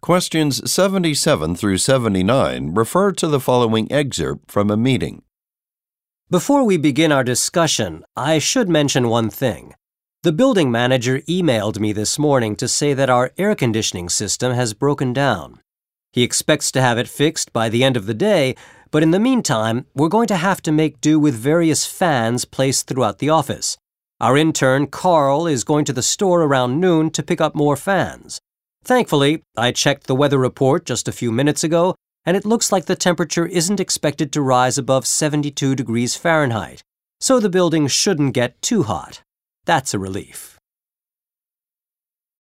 Questions 77 through 79 refer to the following excerpt from a meeting. Before we begin our discussion, I should mention one thing. The building manager emailed me this morning to say that our air conditioning system has broken down. He expects to have it fixed by the end of the day, but in the meantime, we're going to have to make do with various fans placed throughout the office. Our intern, Carl, is going to the store around noon to pick up more fans. Thankfully, I checked the weather report just a few minutes ago, and it looks like the temperature isn't expected to rise above 72 degrees Fahrenheit, so the building shouldn't get too hot. That's a relief.